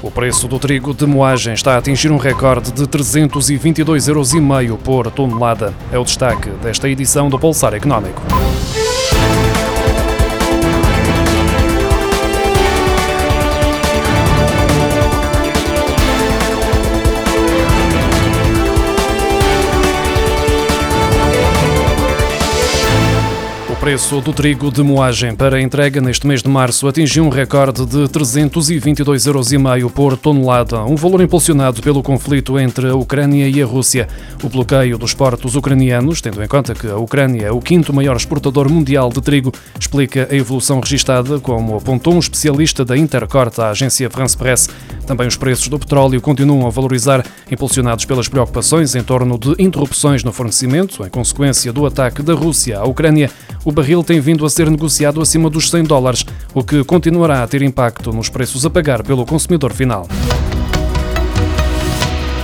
O preço do trigo de moagem está a atingir um recorde de 322,5 euros por tonelada. É o destaque desta edição do Pulsar Económico. Preço do trigo de moagem para entrega neste mês de março atingiu um recorde de 322,5 euros por tonelada, um valor impulsionado pelo conflito entre a Ucrânia e a Rússia. O bloqueio dos portos ucranianos, tendo em conta que a Ucrânia é o quinto maior exportador mundial de trigo, explica a evolução registada, como apontou um especialista da Intercorte à agência France Press. Também os preços do petróleo continuam a valorizar, impulsionados pelas preocupações em torno de interrupções no fornecimento, em consequência do ataque da Rússia à Ucrânia o barril tem vindo a ser negociado acima dos 100 dólares, o que continuará a ter impacto nos preços a pagar pelo consumidor final.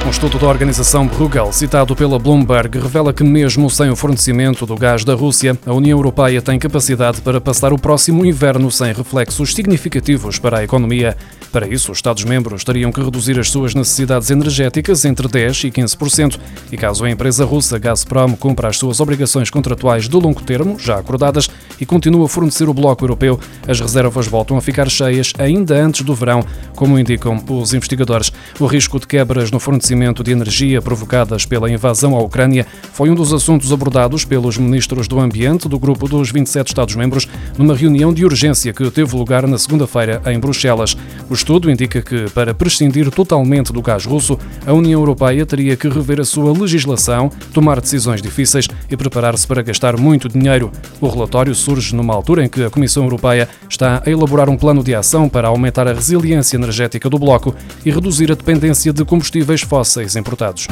Um estudo da organização Bruegel, citado pela Bloomberg, revela que, mesmo sem o fornecimento do gás da Rússia, a União Europeia tem capacidade para passar o próximo inverno sem reflexos significativos para a economia. Para isso, os Estados-membros teriam que reduzir as suas necessidades energéticas entre 10% e 15%, e caso a empresa russa Gazprom cumpra as suas obrigações contratuais de longo termo, já acordadas, e continue a fornecer o bloco europeu, as reservas voltam a ficar cheias ainda antes do verão, como indicam os investigadores. O risco de quebras no fornecimento de energia provocadas pela invasão à Ucrânia foi um dos assuntos abordados pelos ministros do Ambiente do grupo dos 27 Estados-membros numa reunião de urgência que teve lugar na segunda-feira em Bruxelas. Os estudo indica que, para prescindir totalmente do gás russo, a União Europeia teria que rever a sua legislação, tomar decisões difíceis e preparar-se para gastar muito dinheiro. O relatório surge numa altura em que a Comissão Europeia está a elaborar um plano de ação para aumentar a resiliência energética do bloco e reduzir a dependência de combustíveis fósseis importados.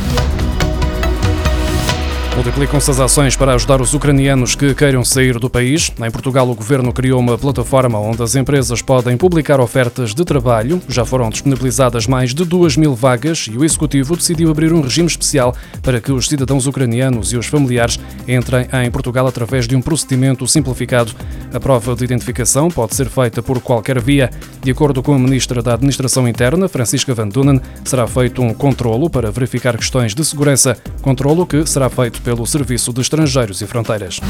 Multiplicam-se as ações para ajudar os ucranianos que queiram sair do país. Em Portugal, o governo criou uma plataforma onde as empresas podem publicar ofertas de trabalho. Já foram disponibilizadas mais de 2 mil vagas e o executivo decidiu abrir um regime especial para que os cidadãos ucranianos e os familiares entrem em Portugal através de um procedimento simplificado. A prova de identificação pode ser feita por qualquer via. De acordo com a ministra da Administração Interna, Francisca Van Dunen, será feito um controlo para verificar questões de segurança. Controlo que será feito pelo Serviço de Estrangeiros e Fronteiras.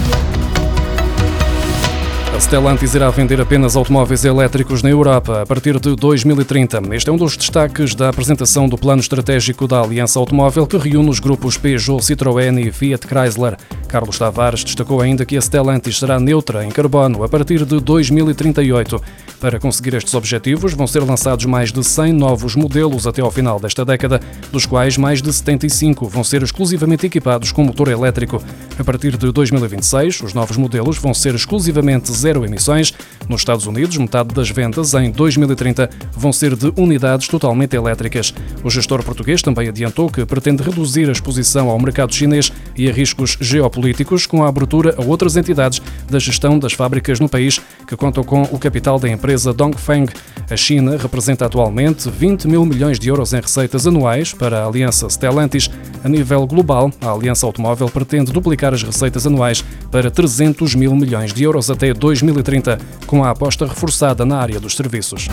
A Stellantis irá vender apenas automóveis elétricos na Europa a partir de 2030. Este é um dos destaques da apresentação do plano estratégico da Aliança Automóvel que reúne os grupos Peugeot, Citroën e Fiat Chrysler. Carlos Tavares destacou ainda que a Stellantis será neutra em carbono a partir de 2038. Para conseguir estes objetivos, vão ser lançados mais de 100 novos modelos até ao final desta década, dos quais mais de 75 vão ser exclusivamente equipados com motor elétrico. A partir de 2026, os novos modelos vão ser exclusivamente zero emissões. Nos Estados Unidos, metade das vendas em 2030 vão ser de unidades totalmente elétricas. O gestor português também adiantou que pretende reduzir a exposição ao mercado chinês e a riscos geopolíticos políticos com a abertura a outras entidades da gestão das fábricas no país que contam com o capital da empresa Dongfeng. A China representa atualmente 20 mil milhões de euros em receitas anuais para a aliança Stellantis. A nível global, a aliança automóvel pretende duplicar as receitas anuais para 300 mil milhões de euros até 2030, com a aposta reforçada na área dos serviços.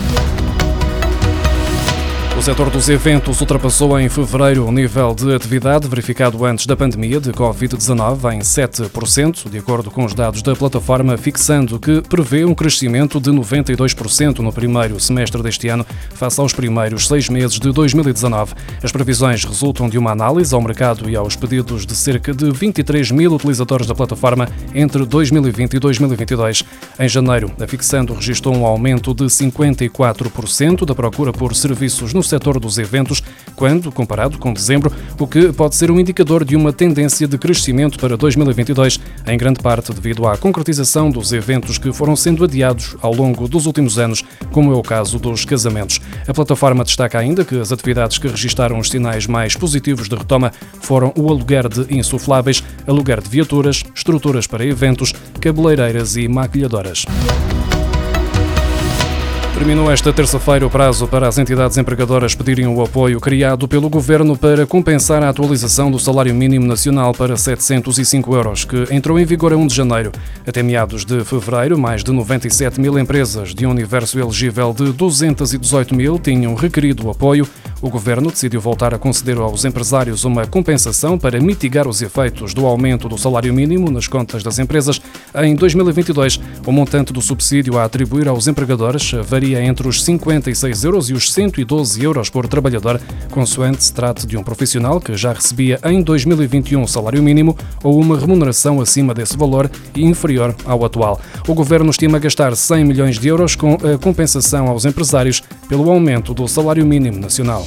O setor dos eventos ultrapassou em fevereiro o nível de atividade verificado antes da pandemia de Covid-19 em 7%, de acordo com os dados da plataforma, fixando que prevê um crescimento de 92% no primeiro semestre deste ano, face aos primeiros seis meses de 2019. As previsões resultam de uma análise ao mercado e aos pedidos de cerca de 23 mil utilizadores da plataforma entre 2020 e 2022. Em janeiro, a Fixando registrou um aumento de 54% da procura por serviços no setor dos eventos, quando comparado com dezembro, o que pode ser um indicador de uma tendência de crescimento para 2022, em grande parte devido à concretização dos eventos que foram sendo adiados ao longo dos últimos anos, como é o caso dos casamentos. A plataforma destaca ainda que as atividades que registaram os sinais mais positivos de retoma foram o aluguer de insufláveis, aluguer de viaturas, estruturas para eventos, cabeleireiras e maquilhadoras. Terminou esta terça-feira o prazo para as entidades empregadoras pedirem o apoio criado pelo Governo para compensar a atualização do salário mínimo nacional para 705 euros, que entrou em vigor a 1 de janeiro. Até meados de fevereiro, mais de 97 mil empresas de um universo elegível de 218 mil tinham requerido o apoio. O Governo decidiu voltar a conceder aos empresários uma compensação para mitigar os efeitos do aumento do salário mínimo nas contas das empresas. Em 2022, o montante do subsídio a atribuir aos empregadores varia varia entre os 56 euros e os 112 euros por trabalhador, consoante se trate de um profissional que já recebia em 2021 salário mínimo ou uma remuneração acima desse valor e inferior ao atual. O governo estima gastar 100 milhões de euros com a compensação aos empresários pelo aumento do salário mínimo nacional.